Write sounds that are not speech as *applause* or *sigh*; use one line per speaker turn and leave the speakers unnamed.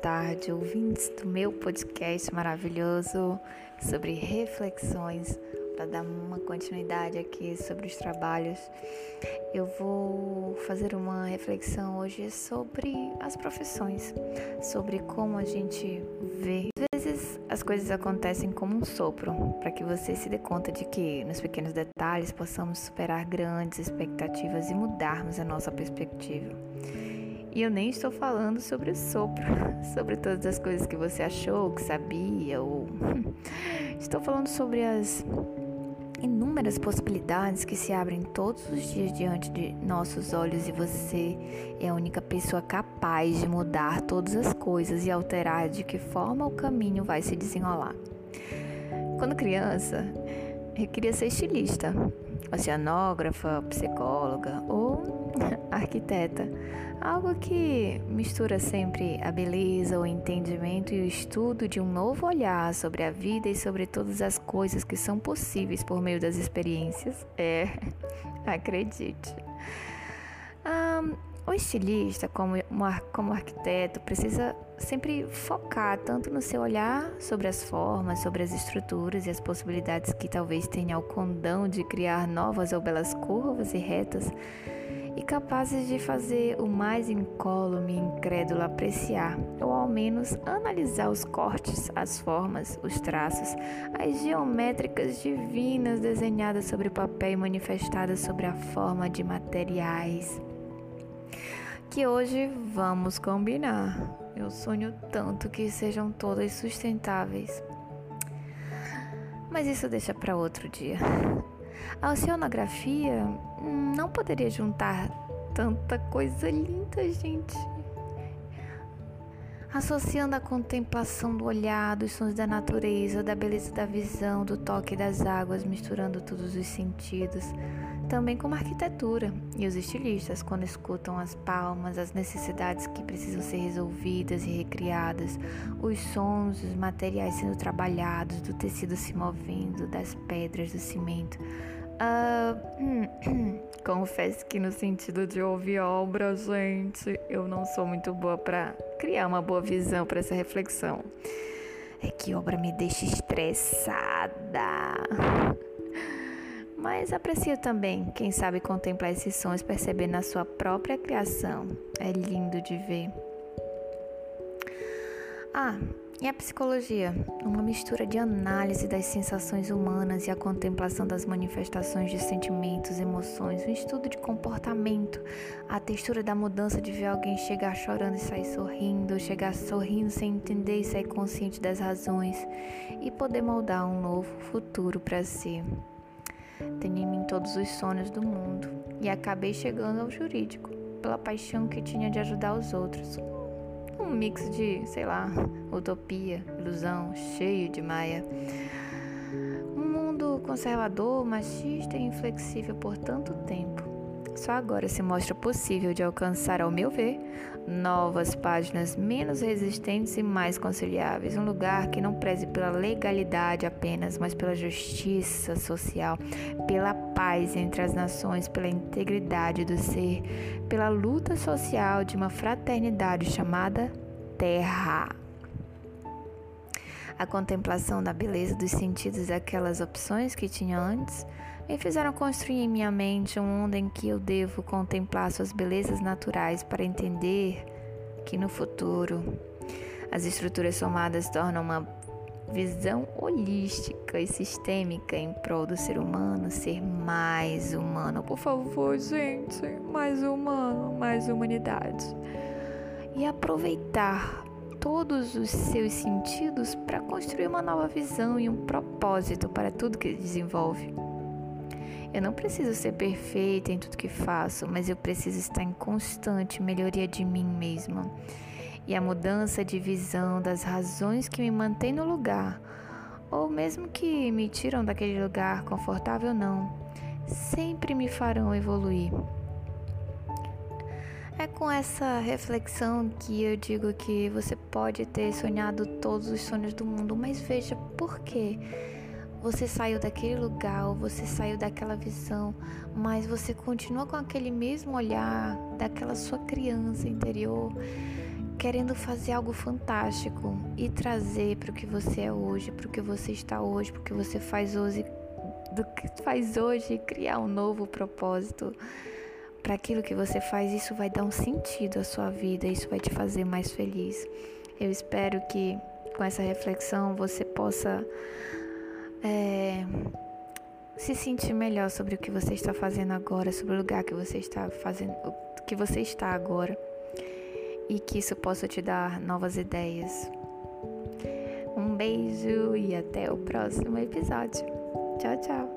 tarde, ouvintes do meu podcast maravilhoso sobre reflexões para dar uma continuidade aqui sobre os trabalhos. Eu vou fazer uma reflexão hoje sobre as profissões, sobre como a gente vê. Às vezes as coisas acontecem como um sopro, para que você se dê conta de que nos pequenos detalhes possamos superar grandes expectativas e mudarmos a nossa perspectiva. E eu nem estou falando sobre o sopro, *laughs* sobre todas as coisas que você achou que sabia, ou *laughs* estou falando sobre as inúmeras possibilidades que se abrem todos os dias diante de nossos olhos e você é a única pessoa capaz de mudar todas as coisas e alterar de que forma o caminho vai se desenrolar. Quando criança, eu queria ser estilista, oceanógrafa, psicóloga ou *laughs* arquiteta. Algo que mistura sempre a beleza, o entendimento e o estudo de um novo olhar sobre a vida e sobre todas as coisas que são possíveis por meio das experiências. É, *laughs* acredite. Um, o estilista, como, como arquiteto, precisa sempre focar tanto no seu olhar sobre as formas, sobre as estruturas e as possibilidades que talvez tenha o condão de criar novas ou belas curvas e retas, e capazes de fazer o mais incólume e incrédulo apreciar, ou ao menos analisar os cortes, as formas, os traços, as geométricas divinas desenhadas sobre o papel e manifestadas sobre a forma de materiais que hoje vamos combinar. Eu sonho tanto que sejam todas sustentáveis. Mas isso deixa para outro dia. A oceanografia não poderia juntar tanta coisa linda, gente. Associando a contemplação do olhar, dos sons da natureza, da beleza da visão, do toque das águas, misturando todos os sentidos também como a arquitetura e os estilistas, quando escutam as palmas, as necessidades que precisam ser resolvidas e recriadas, os sons, os materiais sendo trabalhados, do tecido se movendo, das pedras, do cimento. Uh, *coughs* confesso que no sentido de ouvir obra, gente, eu não sou muito boa para criar uma boa visão para essa reflexão. É que obra me deixa estressada mas aprecio também quem sabe contemplar esses sons, perceber na sua própria criação. É lindo de ver. Ah, e a psicologia? Uma mistura de análise das sensações humanas e a contemplação das manifestações de sentimentos, emoções, um estudo de comportamento, a textura da mudança de ver alguém chegar chorando e sair sorrindo, chegar sorrindo sem entender e sair consciente das razões, e poder moldar um novo futuro para si. Tenho em mim todos os sonhos do mundo e acabei chegando ao jurídico pela paixão que tinha de ajudar os outros. Um mix de, sei lá, utopia, ilusão, cheio de maia. Um mundo conservador, machista e inflexível por tanto tempo só agora se mostra possível de alcançar, ao meu ver, novas páginas menos resistentes e mais conciliáveis. Um lugar que não preze pela legalidade apenas, mas pela justiça social, pela paz entre as nações, pela integridade do ser, pela luta social de uma fraternidade chamada Terra. A contemplação da beleza dos sentidos daquelas opções que tinha antes me fizeram construir em minha mente um mundo em que eu devo contemplar suas belezas naturais para entender que no futuro as estruturas somadas tornam uma visão holística e sistêmica em prol do ser humano ser mais humano. Por favor, gente, mais humano, mais humanidade. E aproveitar todos os seus sentidos para construir uma nova visão e um propósito para tudo que desenvolve. Eu não preciso ser perfeita em tudo que faço, mas eu preciso estar em constante melhoria de mim mesma. E a mudança de visão das razões que me mantêm no lugar, ou mesmo que me tiram daquele lugar, confortável não, sempre me farão evoluir. É com essa reflexão que eu digo que você pode ter sonhado todos os sonhos do mundo, mas veja por quê. Você saiu daquele lugar, você saiu daquela visão, mas você continua com aquele mesmo olhar daquela sua criança interior querendo fazer algo fantástico e trazer para o que você é hoje, para o que você está hoje, para o que você faz hoje, do que faz hoje, criar um novo propósito para aquilo que você faz, isso vai dar um sentido à sua vida, isso vai te fazer mais feliz. Eu espero que com essa reflexão você possa é, se sentir melhor sobre o que você está fazendo agora, sobre o lugar que você está fazendo, que você está agora, e que isso possa te dar novas ideias. Um beijo e até o próximo episódio. Tchau, tchau.